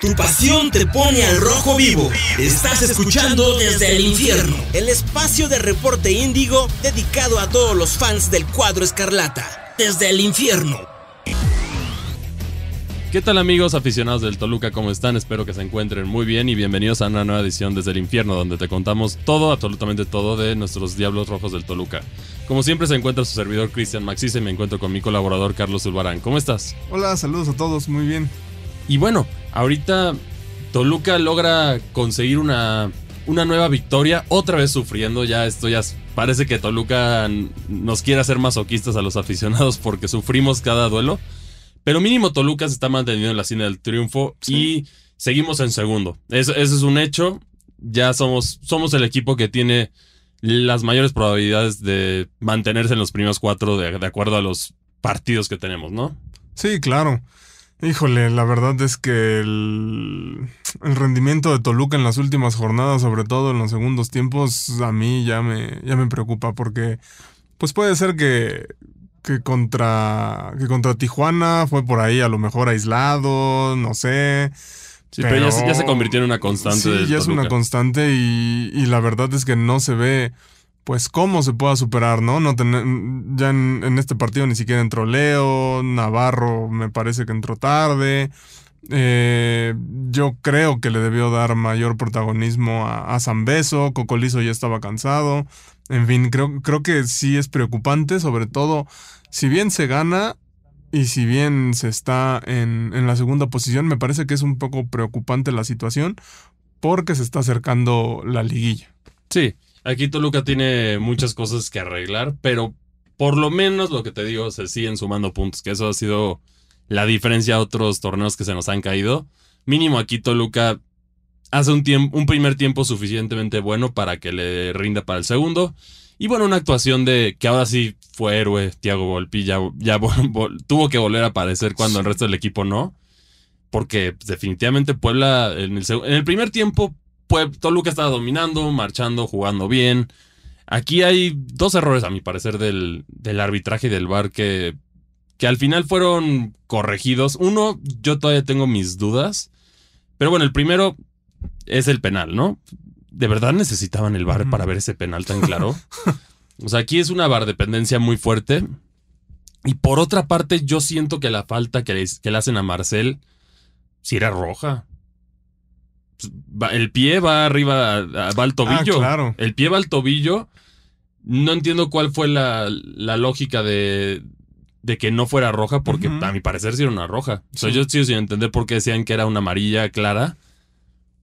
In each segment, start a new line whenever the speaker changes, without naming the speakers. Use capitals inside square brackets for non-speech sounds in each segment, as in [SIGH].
Tu pasión te pone al rojo vivo. Estás escuchando desde el infierno. El espacio de reporte índigo dedicado a todos los fans del cuadro escarlata. Desde el infierno.
¿Qué tal amigos aficionados del Toluca? ¿Cómo están? Espero que se encuentren muy bien y bienvenidos a una nueva edición desde el infierno donde te contamos todo, absolutamente todo de nuestros Diablos Rojos del Toluca. Como siempre se encuentra su servidor Cristian Maxis y me encuentro con mi colaborador Carlos Zulbarán. ¿Cómo estás?
Hola, saludos a todos, muy bien.
Y bueno, ahorita Toluca logra conseguir una, una nueva victoria, otra vez sufriendo, ya esto ya parece que Toluca nos quiere hacer masoquistas a los aficionados porque sufrimos cada duelo, pero mínimo Toluca se está manteniendo en la cine del triunfo y seguimos en segundo. Eso, es un hecho, ya somos, somos el equipo que tiene las mayores probabilidades de mantenerse en los primeros cuatro de, de acuerdo a los partidos que tenemos, ¿no?
Sí, claro. Híjole, la verdad es que el, rendimiento de Toluca en las últimas jornadas, sobre todo en los segundos tiempos, a mí ya me, ya me preocupa porque pues puede ser que, que, contra, que contra Tijuana fue por ahí a lo mejor aislado, no sé.
Sí, pero, ya, se convirtió en una constante.
Sí, ya es una constante y, y la verdad es que no se ve pues cómo se pueda superar, ¿no? no ya en, este partido ni siquiera entró Leo, Navarro me parece que entró tarde. Eh, yo creo que le debió dar mayor protagonismo a, a Zambeso, Cocolizo ya estaba cansado. En fin, creo, creo que sí es preocupante, sobre todo si bien se gana y si bien se está en, en la segunda posición, me parece que es un poco preocupante la situación porque se está acercando la liguilla.
Sí, Aquí Toluca tiene muchas cosas que arreglar, pero por lo menos lo que te digo, se siguen sumando puntos, que eso ha sido la diferencia a otros torneos que se nos han caído. Mínimo aquí Toluca hace un, tiempo, un primer tiempo suficientemente bueno para que le rinda para el segundo. Y bueno, una actuación de que ahora sí fue héroe, Thiago Volpi, ya, tuvo que volver a aparecer cuando el resto del equipo no. Porque definitivamente Puebla en el, en el primer tiempo Toluca estaba dominando, marchando, jugando bien. Aquí hay dos errores, a mi parecer, del, del arbitraje y del VAR que, que al final fueron corregidos. Uno, yo todavía tengo mis dudas. Pero bueno, el primero es el penal, ¿no? ¿De verdad necesitaban el VAR para ver ese penal tan claro? [LAUGHS] o sea, aquí es una VAR dependencia muy fuerte. Y por otra parte, yo siento que la falta que le, que le hacen a Marcel, si era roja el pie va arriba, va al tobillo.
Ah, claro.
El pie va al tobillo. No entiendo cuál fue la, lógica de, de, que no fuera roja, porque a mi parecer sí era una roja. O sea, yo sigo sin entender por qué decían que era una amarilla clara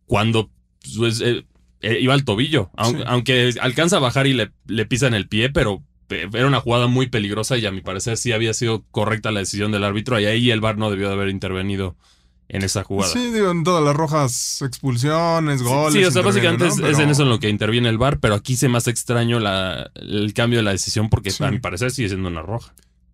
cuando pues, eh, eh, iba al tobillo. Aunque, alcanza a bajar y le, le pisan el pie, pero era una jugada muy peligrosa y a mi parecer sí había sido correcta la decisión del árbitro y ahí el VAR no debió de haber intervenido en esa jugada.
Sí, digo, en todas las rojas, expulsiones, goles.
Sí, o sea, básicamente es, en eso en lo que interviene el VAR, pero aquí se me hace extraño la, el cambio de la decisión porque a mi parecer sigue siendo una roja.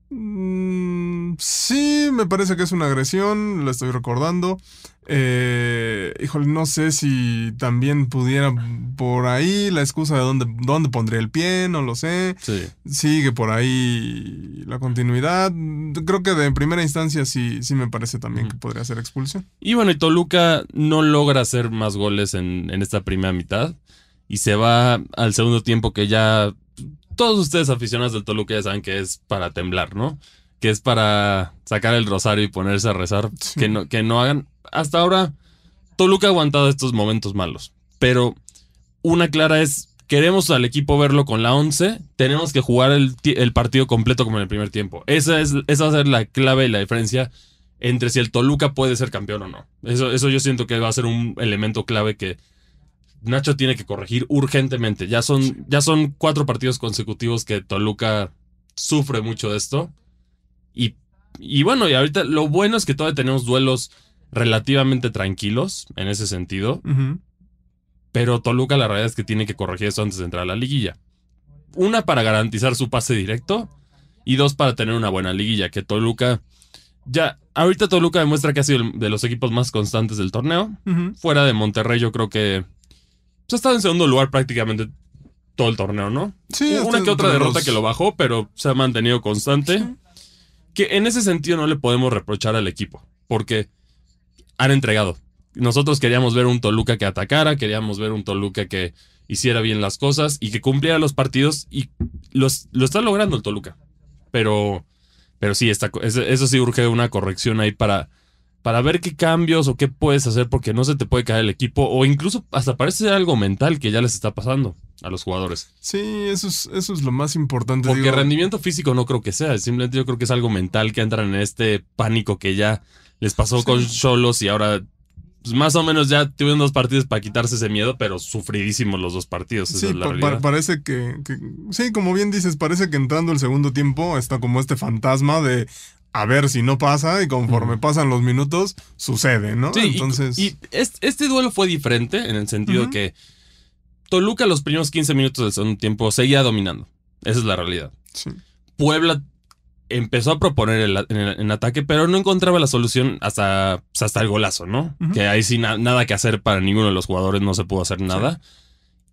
Mm, sí, me parece que es una agresión, la estoy recordando. Eh, híjole, no sé si también pudiera por ahí la excusa de dónde, dónde pondría el pie, no lo sé. Sigue por ahí la continuidad. Creo que de primera instancia sí, sí me parece también que podría ser expulsión.
Y bueno, y Toluca no logra hacer más goles en, en esta primera mitad. Y se va al segundo tiempo que ya todos ustedes aficionados del Toluca ya saben que es para temblar, ¿no? Que es para sacar el rosario y ponerse a rezar. Que, no, que no hagan. Hasta ahora, Toluca ha aguantado estos momentos malos. Pero una clara es. Queremos al equipo verlo con la 11. Tenemos que jugar el, partido completo como en el primer tiempo. Esa, es, esa va a ser la clave y la diferencia entre si el Toluca puede ser campeón o no. Eso, eso yo siento que va a ser un elemento clave que Nacho tiene que corregir urgentemente. Ya son, ya son cuatro partidos consecutivos que Toluca sufre mucho de esto. Y, y bueno, y ahorita lo bueno es que todavía tenemos duelos relativamente tranquilos en ese sentido. Pero Toluca la realidad es que tiene que corregir eso antes de entrar a la liguilla. Una para garantizar su pase directo y dos para tener una buena liguilla, que Toluca ya, ahorita Toluca demuestra que ha sido de los equipos más constantes del torneo. Fuera de Monterrey yo creo que ha estado en segundo lugar prácticamente todo el torneo, ¿no?
Sí.
Una que otra derrota que lo bajó, pero se ha mantenido constante. Que en ese sentido no le podemos reprochar al equipo, porque han entregado. nosotros queríamos ver un Toluca que atacara, queríamos ver un Toluca que hiciera bien las cosas y que cumpliera los partidos y los, lo está logrando el Toluca. Pero, pero sí, está, eso sí urge una corrección ahí para, para ver qué cambios o qué puedes hacer porque no se te puede caer el equipo o incluso hasta parece ser algo mental que ya les está pasando a los jugadores.
Sí, eso es, eso es lo más importante.
Porque rendimiento físico no creo que sea, simplemente yo creo que es algo mental que entran en este pánico que ya les pasó con Cholos y ahora pues más o menos ya tuvieron dos partidos para quitarse ese miedo, pero sufridísimos los dos partidos.
Sí, parece que, sí, como bien dices, parece que entrando el segundo tiempo está como este fantasma de a ver si no pasa y conforme pasan los minutos sucede, ¿no?
Sí, Entonces... y, este, duelo fue diferente en el sentido que Toluca los primeros 15 minutos del segundo tiempo seguía dominando. Esa es la realidad.
Sí.
Puebla empezó a proponer el, en, ataque, pero no encontraba la solución hasta, hasta el golazo, ¿no? Que ahí sí nada que hacer para ninguno de los jugadores, no se pudo hacer nada.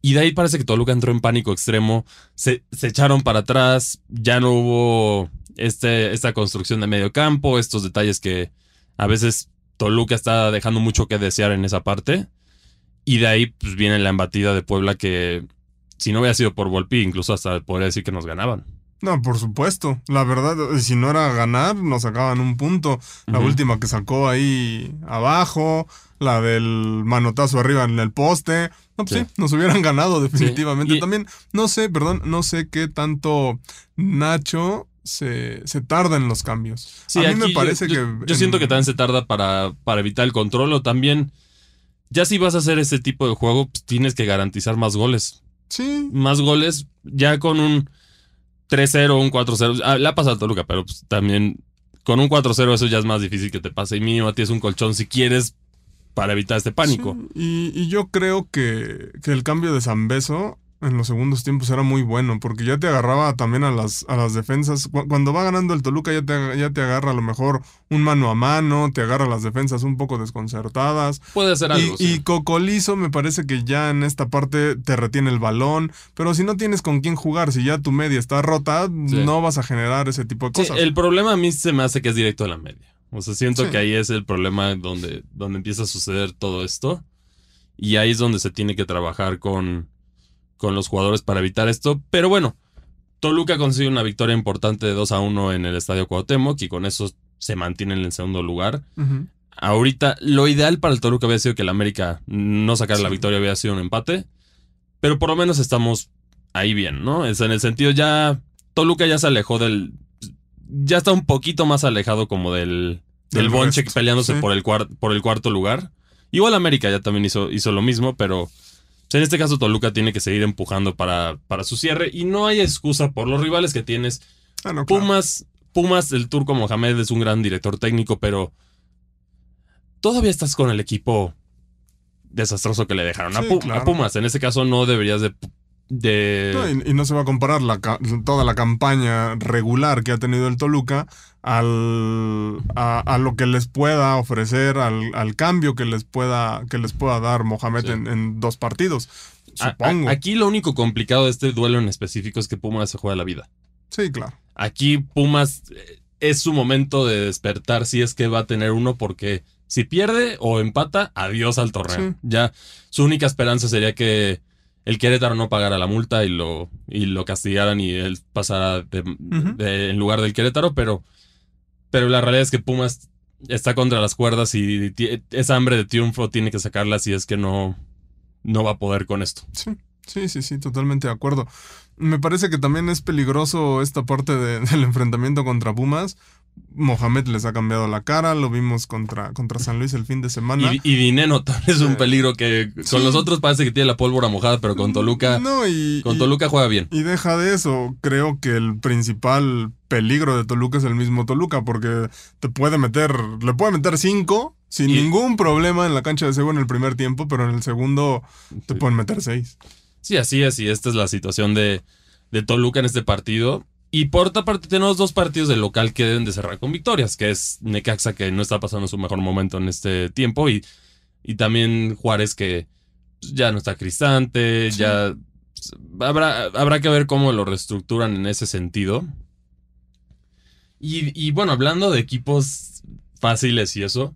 Y de ahí parece que Toluca entró en pánico extremo, se, se echaron para atrás, ya no hubo este, esta construcción de medio campo, estos detalles que a veces Toluca está dejando mucho que desear en esa parte. Y de ahí pues viene la embatida de Puebla que si no hubiera sido por Volpi, incluso hasta podría decir que nos ganaban.
No, por supuesto. La verdad, si no era ganar, nos sacaban un punto. La última que sacó ahí abajo, la del manotazo arriba en el poste. No, pues sí, nos hubieran ganado definitivamente. También, no sé, perdón, no sé qué tanto Nacho se, se tarda en los cambios.
Sí, a mí me parece que. Yo, siento que también se tarda para, para evitar el control o también. Ya si vas a hacer ese tipo de juego, pues tienes que garantizar más goles.
Sí.
Más goles, ya con un 3-0, un 4-0. Ah, le ha pasado a Toluca, pero pues, también con un 4-0 eso ya es más difícil que te pase. Y mínimo tienes un colchón si quieres para evitar este pánico.
y, yo creo que, que el cambio de Zambeso en los segundos tiempos era muy bueno, porque ya te agarraba también a las, a las defensas. Cuando va ganando el Toluca ya te, ya te agarra a lo mejor un mano a mano, te agarra las defensas un poco desconcertadas.
Puede ser algo.
Y, y Cocolizo me parece que ya en esta parte te retiene el balón, pero si no tienes con quién jugar, si ya tu media está rota, no vas a generar ese tipo de cosas.
el problema a mí se me hace que es directo a la media. O sea, siento que ahí es el problema donde, donde empieza a suceder todo esto. Y ahí es donde se tiene que trabajar con con los jugadores para evitar esto. Pero bueno, Toluca consigue una victoria importante de 2 a 1 en el Estadio Cuauhtémoc y con eso se mantiene en el segundo lugar. Ahorita, lo ideal para el Toluca había sido que el América no sacara la victoria, había sido un empate. Pero por lo menos estamos ahí bien, ¿no? Es en el sentido ya. Toluca ya se alejó del. Ya está un poquito más alejado como del. Del, bonche peleándose por, el por el cuarto lugar. Igual América ya también hizo, hizo lo mismo, pero en este caso, Toluca tiene que seguir empujando para, para su cierre y no hay excusa por los rivales que tienes. Ah, Pumas, Pumas, el turco Mohamed es un gran director técnico, pero todavía estás con el equipo desastroso que le dejaron a, Pumas. En este caso, no deberías de
y, no se va a comparar la, toda la campaña regular que ha tenido el Toluca al, a, lo que les pueda ofrecer, al, cambio que les pueda, que les pueda dar Mohamed en, dos partidos. Supongo.
aquí lo único complicado de este duelo en específico es que Pumas se juega la vida.
Sí, claro.
Aquí Pumas eh, es su momento de despertar si es que va a tener uno porque si pierde o empata, adiós al torneo. Ya su única esperanza sería que el Querétaro no pagara la multa y lo, y lo castigaran y él pasara en lugar del Querétaro, pero, pero la realidad es que Pumas está contra las cuerdas y esa hambre de triunfo tiene que sacarla si es que no, no va a poder con esto.
Sí, sí, sí, sí, totalmente de acuerdo. Me parece que también es peligroso esta parte [LAUGHS] del enfrentamiento contra Pumas, Mohamed les ha cambiado la cara, lo vimos contra, contra San Luis el fin de semana.
Y, Dineno también es un peligro que con los otros parece que tiene la pólvora mojada, pero con Toluca,
no, y,
con Toluca juega bien.
Y deja de eso, creo que el principal peligro de Toluca es el mismo Toluca, porque te puede meter, le puede meter cinco sin ningún problema en la cancha de Sego en el primer tiempo, pero en el segundo te pueden meter seis.
Sí, así es, y esta es la situación de, de Toluca en este partido. Y por otra parte, tenemos dos partidos de local que deben de cerrar con victorias, que es Necaxa, que no está pasando su mejor momento en este tiempo, y, y también Juárez, que ya no está cristante, ya pues, habrá, habrá que ver cómo lo reestructuran en ese sentido. Y, y bueno, hablando de equipos fáciles y eso,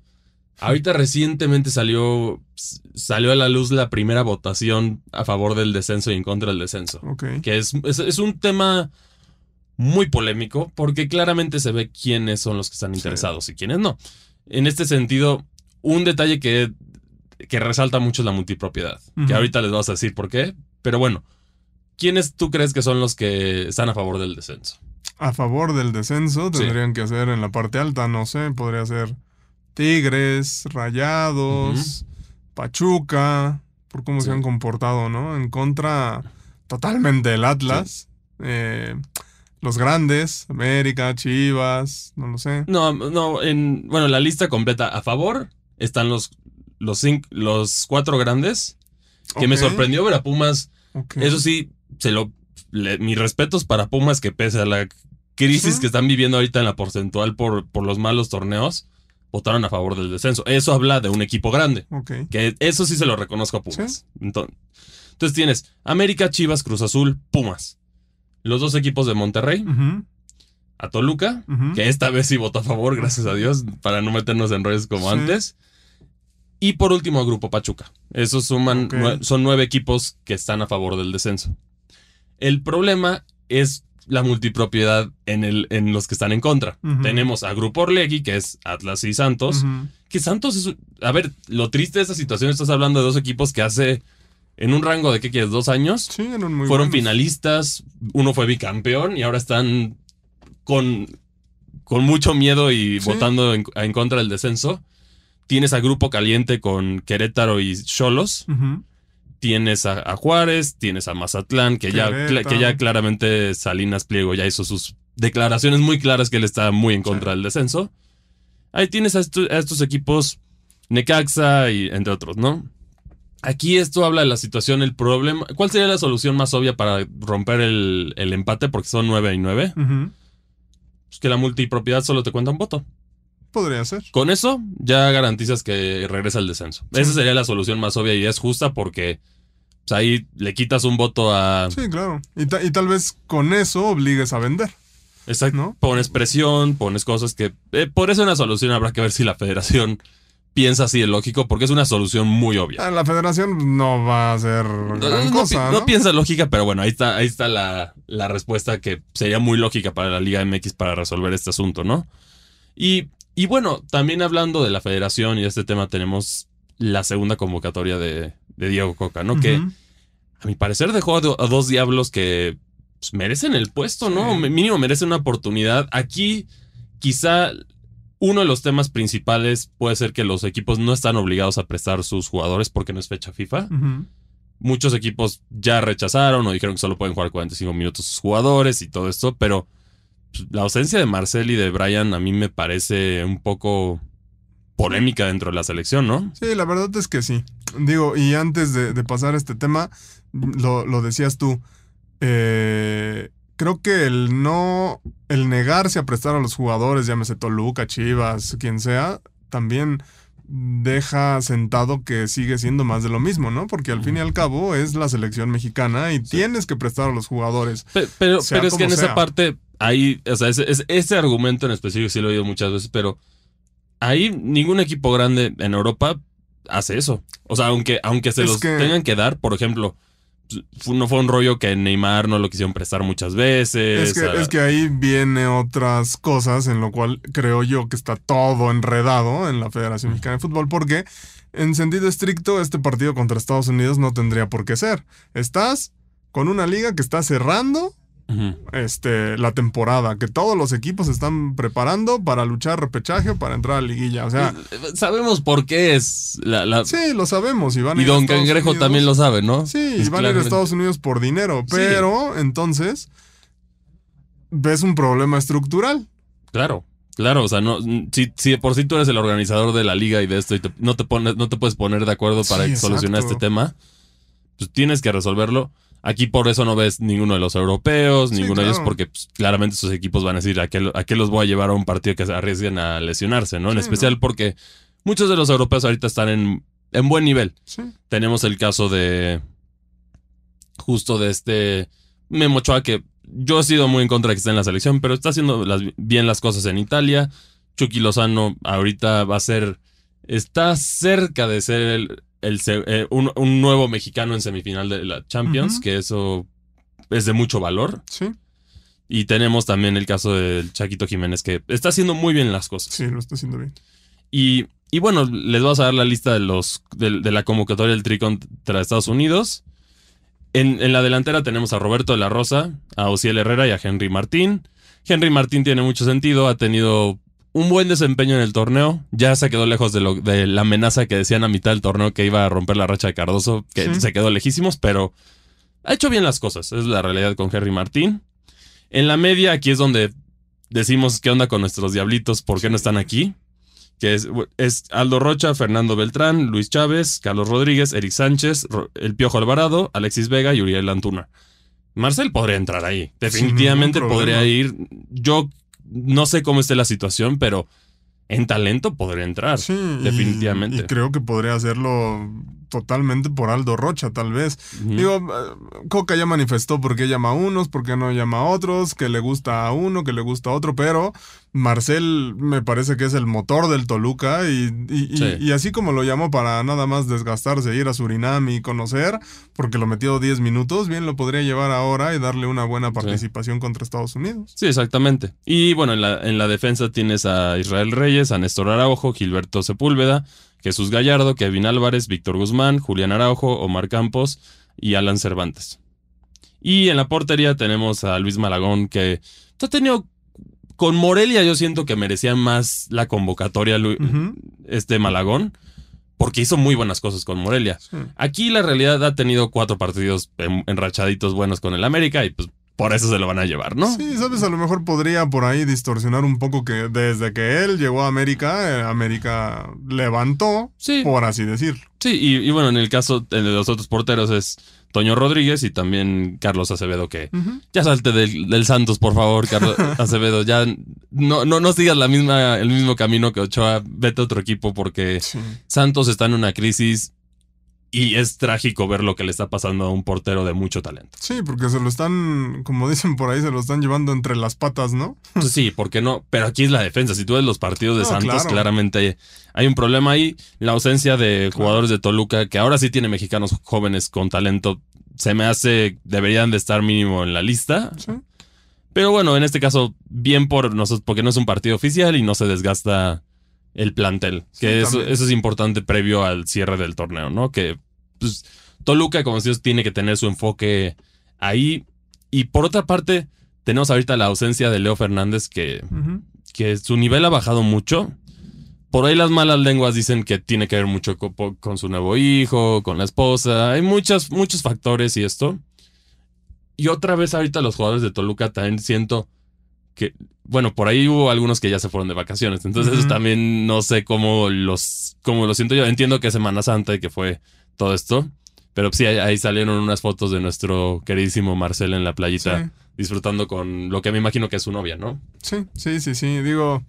Ahorita recientemente salió, salió a la luz la primera votación a favor del descenso y en contra del descenso. Que es, es, es un tema muy polémico porque claramente se ve quiénes son los que están
Sí.
interesados y quiénes no. En este sentido, un detalle que, que resalta mucho es la multipropiedad. Que ahorita les vas a decir por qué. Pero bueno, ¿quiénes tú crees que son los que están a favor del descenso?
A favor del descenso
Sí.
tendrían que hacer en la parte alta, no sé, podría ser Tigres, Rayados, Pachuca, por cómo
Sí.
se han comportado, ¿no? En contra totalmente del Atlas. eh, los grandes, América, Chivas, no lo sé.
No, no, en, bueno, la lista completa a favor están los, los, cinco- los cuatro grandes. Que me sorprendió ver a Pumas
ok.
Eso sí, se lo, le- mis respetos para Pumas que pese a la crisis
Sí.
que están viviendo ahorita en la porcentual por, por los malos torneos, votaron a favor del descenso. Eso habla de un equipo grande,
Ok.
que eso sí se lo reconozco a Pumas. Entonces, entonces tienes América, Chivas, Cruz Azul, Pumas. Los dos equipos de Monterrey, a Toluca, que esta vez sí votó a favor, gracias a Dios, para no meternos en rollos como
Sí.
antes. Y por último, a Grupo Pachuca. Esos suman, nue- son nueve equipos que están a favor del descenso. El problema es la multipropiedad en, el, en los que están en contra. Tenemos a Grupo Orlegui, que es Atlas y Santos. Que Santos es... A ver, lo triste de esta situación, estás hablando de dos equipos que hace, en un rango de, ¿qué quieres? ¿Dos años?
Sí, eran muy
fueron
buenos.
finalistas, uno fue bicampeón y ahora están con, con mucho miedo y
Sí.
votando en, en contra del descenso. Tienes a Grupo Caliente con Querétaro y Cholos. Tienes a, a Juárez, tienes a Mazatlán, que ya, que ya claramente Salinas Pliego ya hizo sus declaraciones muy claras que él está muy en contra del descenso. Ahí tienes a, estu- a estos equipos Necaxa y entre otros, ¿no? Aquí esto habla de la situación, el problema. ¿Cuál sería la solución más obvia para romper el, el empate? Porque son 9 y 9.
Ujú.
Pues que la multipropiedad solo te cuenta un voto.
Podría ser.
Con eso ya garantizas que regresa el descenso.
Sí.
Esa sería la solución más obvia y es justa porque pues, ahí le quitas un voto a.
Sí, claro. Y, ta- y tal vez con eso obligues a vender.
Exacto.
¿no?
Pones presión, pones cosas que. eh, por eso una solución habrá que ver si la federación piensa así de lógico, porque es una solución muy obvia.
Ah, La federación no va a hacer
No,
gran
no
cosa,
pi-
¿no?
no piensa lógica, pero bueno, ahí está, ahí está la, la respuesta que sería muy lógica para la Liga MX para resolver este asunto, ¿no? Y, y bueno, también hablando de la federación y de este tema, tenemos la segunda convocatoria de, de Diego Coca, ¿no? Que a mi parecer dejó a, do- a dos diablos que pues, merecen el puesto, ¿no?
Sí.
Mínimo merecen una oportunidad. Aquí, quizá uno de los temas principales puede ser que los equipos no están obligados a prestar sus jugadores porque no es fecha FIFA. Muchos equipos ya rechazaron o dijeron que solo pueden jugar 45 minutos sus jugadores y todo esto, pero pues, la ausencia de Marcel y de Brian a mí me parece un poco polémica dentro de la selección, ¿no?
Sí, la verdad es que sí. Digo, y antes de, de pasar a este tema, lo, lo decías tú, eh, creo que el no, el negarse a prestar a los jugadores, llámese Toluca, Chivas, quien sea, también deja sentado que sigue siendo más de lo mismo, ¿no? Porque al fin y al cabo es la selección mexicana y tienes que prestar a los jugadores.
Pe- Pero,
Sea
pero es que en esa parte, ahí, o sea, ese, argumento en específico sí lo he oído muchas veces, pero ahí ningún equipo grande en Europa hace eso. O sea, aunque, aunque se
Es
los
que-
tengan que dar, por ejemplo, no fue un rollo que Neymar no lo quisieron prestar muchas veces.
Es que,
a-
es que ahí viene otras cosas en lo cual creo yo que está todo enredado en la Federación Mexicana de Fútbol, porque en sentido estricto este partido contra Estados Unidos no tendría por qué ser. Estás con una liga que está cerrando Este, la temporada, que todos los equipos se están preparando para luchar repechaje o para entrar a liguilla. O sea,
Sabemos por qué es la... la-
sí, lo sabemos. Y, van a
y
ir a
Don Cangrejo
Unidos.
también lo sabe, ¿no?
Sí,
Es
y van a ir a Estados Unidos por dinero,
Sí.
pero entonces ves un problema estructural.
Claro, claro, o sea, no, si, por sí tú eres el organizador de la liga y de esto y te- no, te pones, no te puedes poner de acuerdo para
Sí,
solucionar este tema, pues tienes que resolverlo. Aquí por eso no ves ninguno de los europeos,
Sí,
ninguno de ellos, porque pues, claramente esos equipos van a decir a qué, a qué los voy a llevar a un partido que se arriesguen a lesionarse, ¿no? En especial
¿no?
porque muchos de los europeos ahorita están en, en buen nivel.
Sí.
Tenemos el caso de. Justo de este. Memo Ochoa, que yo he sido muy en contra de que esté en la selección, pero está haciendo las- bien las cosas en Italia. Chucky Lozano ahorita va a ser está cerca de ser el, el eh, un, un nuevo mexicano en semifinal de la Champions, que eso es de mucho valor.
Sí,
Y tenemos también el caso del Chaquito Jiménez, que está haciendo muy bien las cosas.
sí, lo está haciendo bien.
Y, y bueno, les vamos a dar la lista de los de, de la convocatoria del Tri contra Estados Unidos. En, en la delantera tenemos a Roberto de la Rosa, a Ociel Herrera y a Henry Martín. Henry Martín tiene mucho sentido, ha tenido un buen desempeño en el torneo. Ya se quedó lejos de, lo, de la amenaza que decían a mitad del torneo que iba a romper la racha de Cardoso, que
Sí.
se quedó lejísimos, pero ha hecho bien las cosas. Es la realidad con Henry Martín. En la media, aquí es donde decimos qué onda con nuestros diablitos, por qué no están aquí. Que es, es Aldo Rocha, Fernando Beltrán, Luis Chávez, Carlos Rodríguez, Eric Sánchez, El Piojo Alvarado, Alexis Vega y Uriel Antuna. Marcel podría entrar ahí. Definitivamente podría ir. Yo no sé cómo esté la situación, pero en talento podría entrar.
Sí,
definitivamente.
Y, creo que podría hacerlo totalmente por Aldo Rocha, tal vez. Digo, eh, Coca ya manifestó por qué llama a unos, por qué no llama a otros, que le gusta a uno, que le gusta a otro, pero Marcel me parece que es el motor del Toluca y, y- y-
Sí.
y así como lo llamó para nada más desgastarse, ir a Surinam y conocer, porque lo metió 10 minutos, bien lo podría llevar ahora y darle una buena participación contra Estados Unidos.
Sí, exactamente. Y bueno, en la, en la defensa tienes a Israel Reyes, a Néstor Araujo, Gilberto Sepúlveda, Jesús Gallardo, Kevin Álvarez, Víctor Guzmán, Julián Araujo, Omar Campos y Alan Cervantes. Y en la portería tenemos a Luis Malagón, que ha tenido. Con Morelia, yo siento que merecía más la convocatoria Lu- este Malagón, porque hizo muy buenas cosas con Morelia.
Sí.
Aquí la realidad ha tenido cuatro partidos en- enrachaditos buenos con el América y pues por eso se lo van a llevar, ¿no?
Sí, sabes, a lo mejor podría por ahí distorsionar un poco que desde que él llegó a América, eh, América levantó,
Sí.
por así decirlo.
Sí, y, y bueno, en el caso de los otros porteros es Toño Rodríguez y también Carlos Acevedo, que ya salte del, del Santos, por favor, Carlos [LAUGHS] Acevedo. Ya no, no, no sigas la misma, el mismo camino que Ochoa, vete a otro equipo porque
Sí.
Santos está en una crisis y es trágico ver lo que le está pasando a un portero de mucho talento.
Sí, porque se lo están, como dicen por ahí, se lo están llevando entre las patas, ¿no?
Entonces, sí, [LAUGHS] ¿por qué no? Pero aquí es la defensa. Si tú ves los partidos de
No,
Santos,
claro.
claramente hay un problema ahí. La ausencia de jugadores de Toluca, que ahora sí tiene mexicanos jóvenes con talento, se me hace, deberían de estar mínimo en la lista.
Sí.
Pero bueno, en este caso, bien por nosotros, porque no es un partido oficial y no se desgasta el plantel.
Sí,
Que eso, eso es importante previo al cierre del torneo, ¿no? Que pues, Toluca, como decías, tiene que tener su enfoque ahí. Y por otra parte, tenemos ahorita la ausencia de Leo Fernández, que, que su nivel ha bajado mucho. Por ahí las malas lenguas dicen que tiene que ver mucho co- po- con, su nuevo hijo, con la esposa. Hay muchas, muchos factores y esto. Y otra vez ahorita los jugadores de Toluca también siento que, bueno, por ahí hubo algunos que ya se fueron de vacaciones. Entonces también no sé cómo los, cómo lo siento yo. Entiendo que es Semana Santa y que fue todo esto. Pero sí, ahí, ahí salieron unas fotos de nuestro queridísimo Marcel en la playita
Sí.
disfrutando con lo que me imagino que es su novia, ¿no?
Sí, sí, sí, sí. Digo,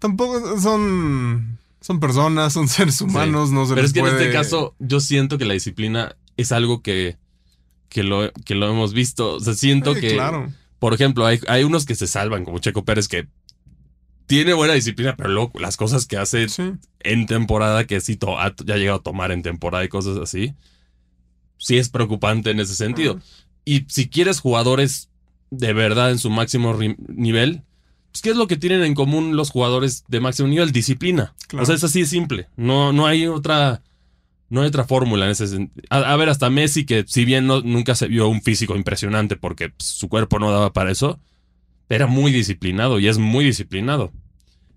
tampoco son, son personas, son seres humanos, no se
Pero
les
es que en este caso yo siento que la disciplina es algo que, que, lo, que lo hemos visto. O sea, siento
Sí,
que,
claro.
Por ejemplo, hay, hay unos que se salvan, como Checo Pérez, que tiene buena disciplina, pero luego las cosas que hace
Sí,
en temporada, que sí to- ha ya ha llegado a tomar en temporada y cosas así, sí es preocupante en ese sentido. Y si quieres jugadores de verdad en su máximo nivel, pues ¿qué es lo que tienen en común los jugadores de máximo nivel? Disciplina.
Claro.
O sea, es así de simple. No, no hay otra. No hay otra fórmula en ese sentido. A, a ver, hasta Messi, que si bien no, nunca se vio un físico impresionante porque pues, su cuerpo no daba para eso, era muy disciplinado y es muy disciplinado.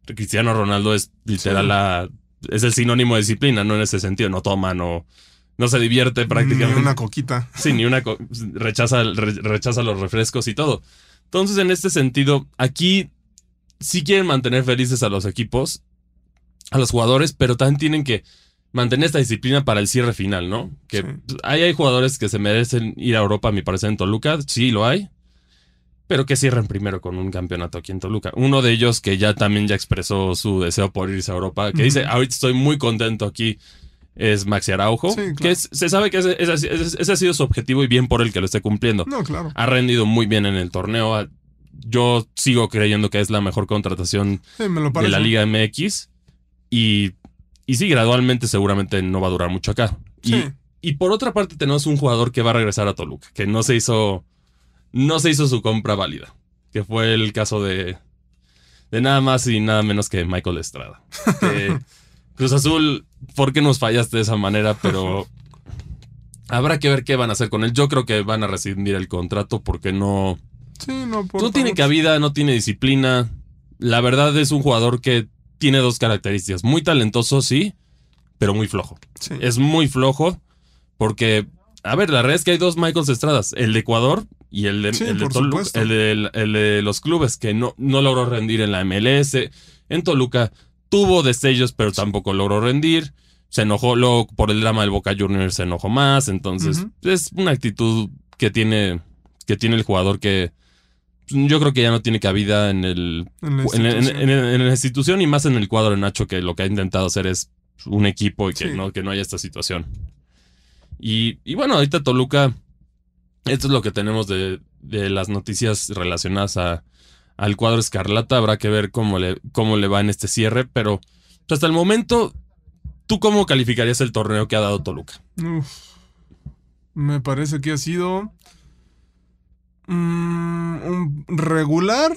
Cristiano Ronaldo es literal
Sí.
la. Es el sinónimo de disciplina, no en ese sentido. No toma, no. No se divierte prácticamente.
Ni una coquita. [LAUGHS]
Sí, ni una co- rechaza, re- rechaza los refrescos y todo. Entonces, en este sentido, aquí sí quieren mantener felices a los equipos, a los jugadores, pero también tienen que mantener esta disciplina para el cierre final, ¿no? Que
Sí.
ahí hay jugadores que se merecen ir a Europa, a mi parecer, en Toluca, sí lo hay, pero que cierren primero con un campeonato aquí en Toluca. Uno de ellos que ya también ya expresó su deseo por irse a Europa, que dice, ahorita estoy muy contento aquí, es Maxi Araujo,
Sí, claro.
que es- se sabe que ese, ese- ese- ese ha sido su objetivo y bien por el que lo esté cumpliendo.
No, claro.
Ha rendido muy bien en el torneo. Yo sigo creyendo que es la mejor contratación
Sí, me lo
de la Liga MX. Y y sí, gradualmente seguramente no va a durar mucho acá. Y,
Sí.
y por otra parte tenemos un jugador que va a regresar a Toluca, que no se hizo, no se hizo su compra válida, que fue el caso de, de nada más y nada menos que Michael Estrada. Que [LAUGHS] Cruz Azul, ¿por qué nos fallaste de esa manera? Pero habrá que ver qué van a hacer con él. Yo creo que van a rescindir el contrato porque no,
Sí, no por
no tiene cabida, no tiene disciplina. La verdad es un jugador que tiene dos características. Muy talentoso, sí, pero muy flojo.
Sí.
Es muy flojo porque, a ver, la realidad es que hay dos Michaels Estradas. El de Ecuador y el de,
Sí,
el de Toluca. El de, el de los clubes que no, no logró rendir en la MLS. En Toluca tuvo destellos, pero tampoco logró rendir. Se enojó luego por el drama del Boca Juniors, se enojó más. Entonces, es una actitud que tiene, que tiene el jugador que yo creo que ya no tiene cabida en el
En la
en, en-
institución.
en- en la institución y más en el cuadro de Nacho, que lo que ha intentado hacer es un equipo y que,
Sí.
no, que no haya esta situación. Y, y bueno, ahorita Toluca, esto es lo que tenemos de, de las noticias relacionadas a, al cuadro Escarlata. Habrá que ver cómo le, cómo le va en este cierre, pero pues, hasta el momento, ¿tú cómo calificarías el torneo que ha dado Toluca?
Uf. Me parece que ha sido mm, un regular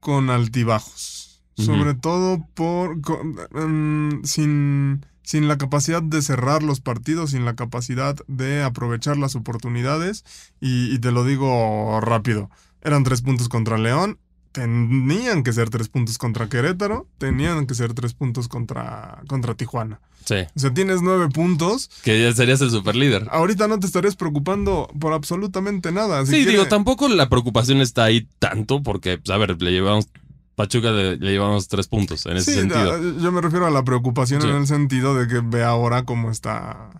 con altibajos. Sobre todo por con- mm, sin, sin la capacidad de cerrar los partidos, sin la capacidad de aprovechar las oportunidades. Y, y te lo digo rápido. Eran tres puntos contra León. Tenían que ser tres puntos contra Querétaro. Tenían que ser tres puntos contra, contra Tijuana.
Sí,
O sea, tienes nueve puntos.
que ya serías el superlíder.
Ahorita no te estarías preocupando por absolutamente nada. Si
sí,
quiere-
digo, tampoco la preocupación está ahí tanto, porque, pues, a ver, le llevamos, Pachuca le, le llevamos tres puntos en ese
Sí,
sentido.
yo me refiero a la preocupación
Sí.
en el sentido de que ve ahora cómo está,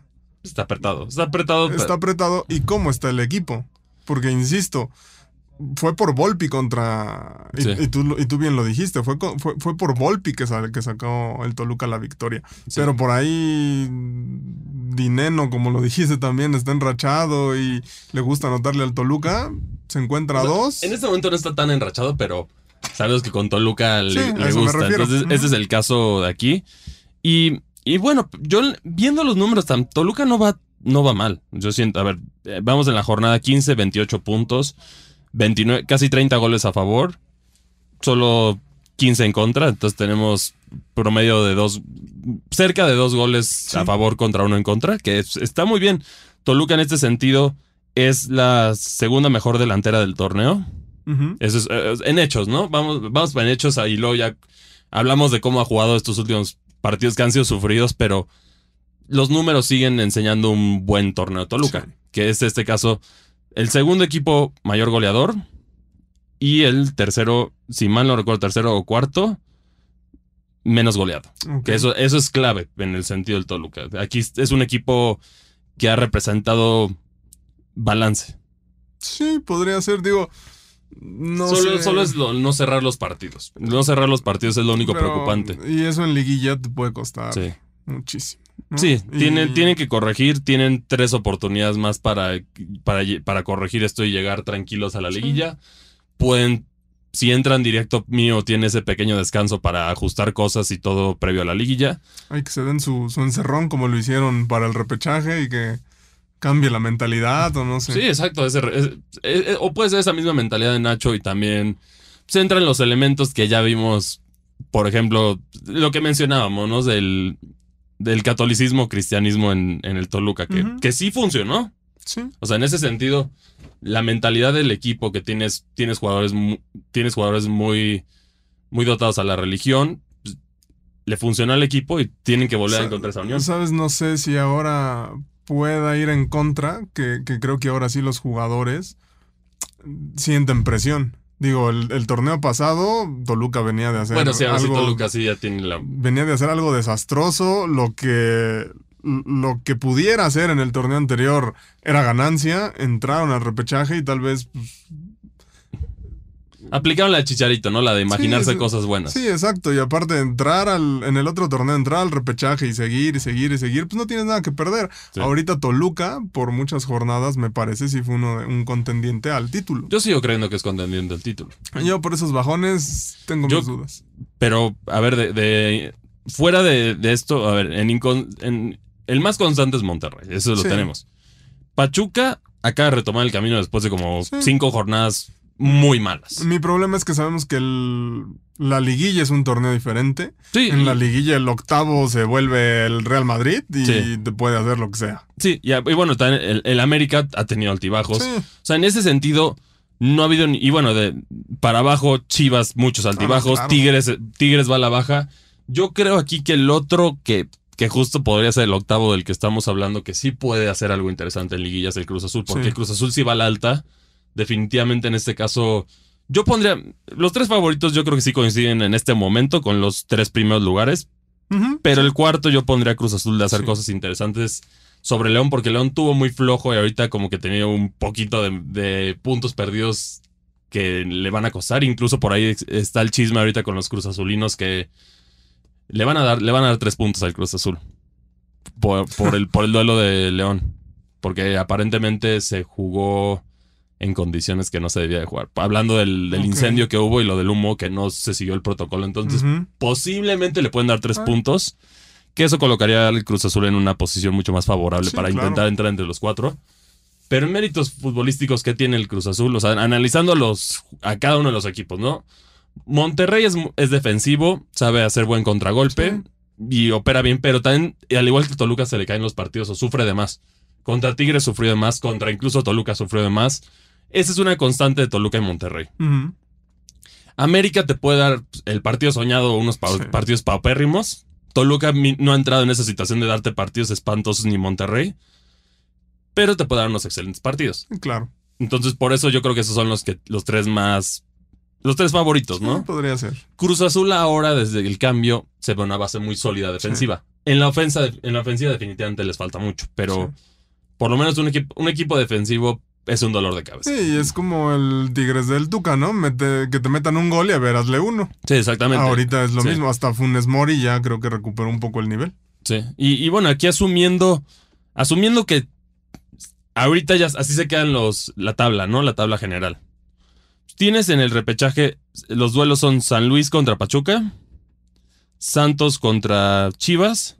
Está apretado. Está apretado.
está apretado y cómo está el equipo. Porque, insisto, fue por Volpi contra... Y,
Sí.
y tú, y tú bien lo dijiste, fue, fue, fue por Volpi que, sa- que sacó el Toluca la victoria.
Sí.
Pero por ahí Dineno, como lo dijiste también, está enrachado y le gusta anotarle al Toluca. Se encuentra
O sea,
dos.
En este momento no está tan enrachado, pero sabes que con Toluca le,
Sí,
gusta. Entonces, ese es el caso de aquí. Y, y bueno, yo viendo los números, Toluca no va, no va mal. Yo siento, a ver, eh, vamos en la jornada 15, 28 puntos, 29, casi 30 goles a favor, solo 15 en contra. Entonces tenemos promedio de dos, cerca de dos goles a favor contra uno en contra, que es- está muy bien. Toluca en este sentido es la segunda mejor delantera del torneo. Eso es, eh, en hechos, ¿no? Vamos, vamos en hechos ahí luego ya hablamos de cómo ha jugado estos últimos partidos que han sido sufridos, pero los números siguen enseñando un buen torneo Toluca,
Sí.
que es este caso el segundo equipo mayor goleador y el tercero, si mal no recuerdo, tercero o cuarto menos goleado. Que eso, eso es clave en el sentido del Toluca. Aquí es un equipo que ha representado balance.
Sí, podría ser, digo. No
solo,
sé.
solo es lo- no cerrar los partidos. No cerrar los partidos es lo único
Pero-
preocupante.
Y eso en liguilla te puede costar
Sí,
muchísimo. ¿No?
sí
Y-
tienen, tienen que corregir, tienen tres oportunidades más para, para, para corregir esto y llegar tranquilos a la
Sí.
liguilla. Pueden, si entran directo mío, tiene ese pequeño descanso para ajustar cosas y todo previo a la liguilla.
Hay que se den su, su encerrón como lo hicieron para el repechaje y que cambie la mentalidad o no sé.
Sí, exacto. ese re- es- es- es- o puede ser esa misma mentalidad de Nacho y también se entran los elementos que ya vimos, por ejemplo, lo que mencionábamos, ¿no? Del, del catolicismo, cristianismo en, en el Toluca, que, que sí funcionó.
Sí.
O sea, en ese sentido, la mentalidad del equipo que tienes, tienes jugadores, tienes jugadores muy, muy dotados a la religión, pues, le funcionó al equipo y tienen que volver a encontrar esa unión.
Sabes, no sé si ahora pueda ir en contra, que, que creo que ahora sí los jugadores sienten presión. Digo, el, el torneo pasado, Toluca venía de hacer
Bueno, sí, ahora sí
algo,
Toluca sí ya tiene la...
venía de hacer algo desastroso, lo que lo que pudiera hacer en el torneo anterior era ganancia, entraron al repechaje y tal vez pues,
Aplicaron la de Chicharito, ¿no? La de imaginarse
sí,
cosas buenas.
Sí, exacto. Y aparte de entrar al, en el otro torneo, entrar al repechaje y seguir y seguir y seguir, pues no tienes nada que perder.
Sí.
Ahorita Toluca, por muchas jornadas, me parece si fue uno un contendiente al título.
Yo sigo creyendo que es contendiente el título.
Yo por esos bajones tengo
Yo-
mis dudas.
Pero, a ver, de, de- fuera de, de esto, a ver, en, el más constante es Monterrey, eso lo
Sí.
tenemos. Pachuca acaba de retomar el camino después de como
Sí.
cinco jornadas muy malas.
Mi problema es que sabemos que el- la liguilla es un torneo diferente.
Sí,
En la liguilla el octavo se vuelve el Real Madrid y
Sí.
te puede hacer lo que sea.
sí, y, bueno, el, el América ha tenido altibajos.
Sí.
O sea, en ese sentido, no ha habido ni. Y bueno, de para abajo, Chivas, muchos altibajos.
claro.
Tigres, Tigres va a la baja. Yo creo aquí que el otro que, que justo podría ser el octavo del que estamos hablando, que sí puede hacer algo interesante en liguillas, el Cruz Azul. Porque
Sí.
el Cruz Azul sí va a la alta. Definitivamente en este caso. Yo pondría. Los tres favoritos, yo creo que sí coinciden en este momento con los tres primeros lugares. Pero el cuarto yo pondría a Cruz Azul de hacer
Sí.
cosas interesantes sobre León, porque León tuvo muy flojo y ahorita como que tenía un poquito de, de puntos perdidos que le van a costar. Incluso por ahí está el chisme ahorita con los Cruz Azulinos que le van a dar, le van a dar tres puntos al Cruz Azul. Por, por el, por el duelo de León. Porque aparentemente se jugó en condiciones que no se debía de jugar. Hablando del, incendio que hubo y lo del humo que no se siguió el protocolo. Entonces, posiblemente le pueden dar tres
Ah.
puntos. Que eso colocaría al Cruz Azul en una posición mucho más favorable
Sí,
para
claro.
intentar entrar entre los cuatro. Pero en méritos futbolísticos que tiene el Cruz Azul, o sea, analizando a, los, a cada uno de los equipos, ¿no? Monterrey es, es defensivo, sabe hacer buen contragolpe y opera bien, pero también, al igual que Toluca, se le caen los partidos o sufre de más. Contra Tigres sufrió de más, contra incluso Toluca sufrió de más. Esa es una constante de Toluca y Monterrey. América te puede dar el partido soñado, unos pa-
Sí.
partidos paupérrimos. Toluca no ha entrado en esa situación de darte partidos espantosos ni Monterrey. Pero te puede dar unos excelentes partidos.
Sí, Claro.
Entonces, por eso yo creo que esos son los que los tres más. Los tres favoritos,
Sí,
¿no?
podría ser.
Cruz Azul ahora, desde el cambio, se ve una base muy sólida defensiva. En la ofensa, en la ofensiva definitivamente les falta mucho, pero
Sí.
por lo menos un equipo, un equipo defensivo es un dolor de cabeza.
Sí, es como el Tigres del Tuca, ¿no? Mete- que te metan un gol y a ver, hazle uno.
Sí, exactamente.
Ahorita es lo
Sí.
mismo. Hasta Funes Mori ya creo que recuperó un poco el nivel.
Sí. Y, y bueno, aquí asumiendo, asumiendo que ahorita ya así se quedan los, la tabla, ¿no? La tabla general. Tienes en el repechaje, los duelos son San Luis contra Pachuca, Santos contra Chivas.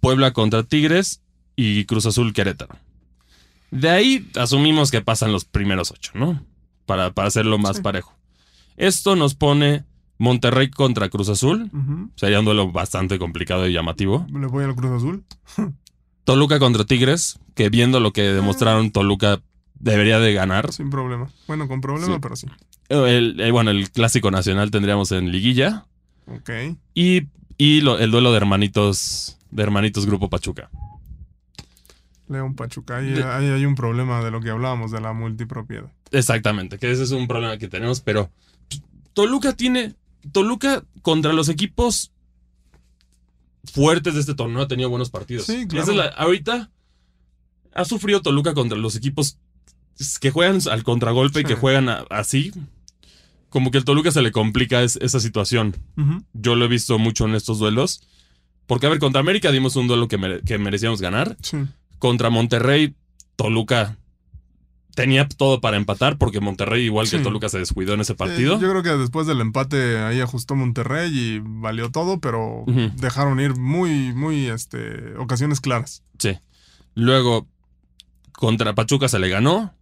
Puebla contra Tigres y Cruz Azul Querétaro. De ahí asumimos que pasan los primeros ocho, ¿no? Para, para hacerlo más
Sí.
parejo. Esto nos pone Monterrey contra Cruz Azul. Sería un duelo bastante complicado y llamativo.
Le voy al Cruz Azul. [LAUGHS]
Toluca contra Tigres, que viendo lo que demostraron Toluca debería de ganar.
Sin problema. Bueno, con problema,
Sí.
pero sí.
El, el- bueno, el clásico nacional tendríamos en liguilla
Ok.
y, y lo- el duelo de hermanitos de hermanitos Grupo Pachuca.
León Pachuca. Ahí,
De-
ahí hay un problema de lo que hablábamos de la multipropiedad.
Exactamente, que ese es un problema que tenemos, pero Toluca tiene Toluca contra los equipos fuertes de este torneo ha tenido buenos partidos.
Sí, claro.
Esa es la- ahorita ha sufrido Toluca contra los equipos que juegan al contragolpe y que juegan a- así. Como que el Toluca se le complica es- esa situación. Yo lo he visto mucho en estos duelos. Porque, a ver, contra América dimos un duelo que, mere- que merecíamos ganar.
Sí.
Contra Monterrey, Toluca tenía todo para empatar porque Monterrey, igual que. Toluca, se descuidó en ese
Eh,
partido.
yo creo que después del empate ahí ajustó Monterrey y valió todo, pero dejaron ir muy, muy, este, ocasiones claras.
Sí. Luego, contra Pachuca se le ganó.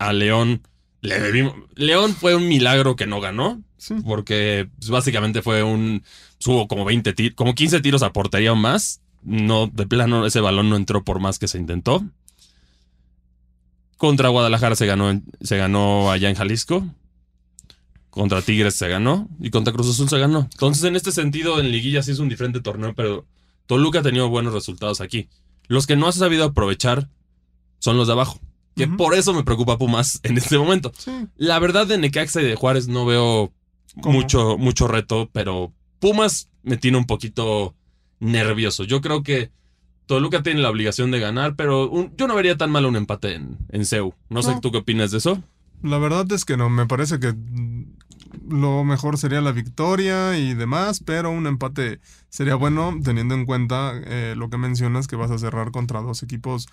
A León le debimos. León fue un milagro que no ganó.
Sí.
Porque pues, básicamente fue un. Hubo como 20 tiros, como 15 tiros a portería o más. No, de plano, ese balón no entró por más que se intentó. Contra Guadalajara se ganó, se ganó allá en Jalisco. Contra Tigres se ganó. Y contra Cruz Azul se ganó. Entonces, en este sentido, en Liguilla sí es un diferente torneo, pero Toluca ha tenido buenos resultados aquí. Los que no has sabido aprovechar son los de abajo. Que por eso me preocupa Pumas [LAUGHS] en este momento.
Sí.
La verdad de Necaxa y de Juárez no veo
¿Cómo?
mucho, mucho reto, pero Pumas me tiene un poquito nervioso. Yo creo que Toluca tiene la obligación de ganar, pero un- yo no vería tan mal un empate en, en CEU. No sé
No.
tú qué opinas de eso.
La verdad es que no, me parece que lo mejor sería la victoria y demás, pero un empate sería bueno teniendo en cuenta eh, lo que mencionas que vas a cerrar contra dos equipos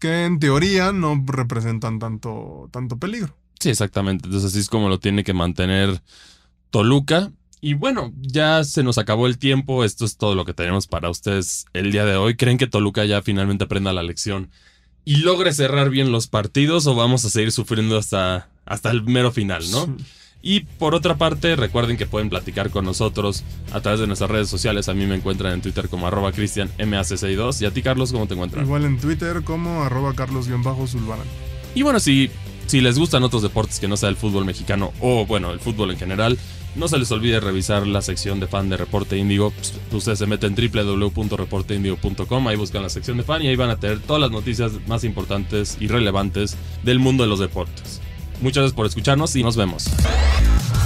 que en teoría no representan tanto, tanto peligro.
Sí, exactamente. Entonces así es como lo tiene que mantener Toluca. Y bueno, ya se nos acabó el tiempo. Esto es todo lo que tenemos para ustedes el día de hoy. ¿Creen que Toluca ya finalmente aprenda la lección y logre cerrar bien los partidos o vamos a seguir sufriendo hasta, hasta el mero final, no? Y por otra parte, recuerden que pueden platicar con nosotros a través de nuestras redes sociales. A mí me encuentran en Twitter como arroba cristianmac62. Y a ti, Carlos, ¿cómo te encuentran?
Igual en Twitter como arroba carlos-zulbana.
Y bueno, si, si les gustan otros deportes que no sea el fútbol mexicano o, bueno, el fútbol en general, no se les olvide revisar la sección de fan de Reporte Índigo. Ustedes se meten en www.reporteindigo.com, ahí buscan la sección de fan y ahí van a tener todas las noticias más importantes y relevantes del mundo de los deportes. Muchas gracias por escucharnos y nos vemos.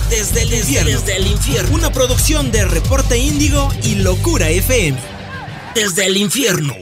Desde el infierno. Desde el infierno. Una producción de Reporte Índigo y Locura FM. Desde el infierno.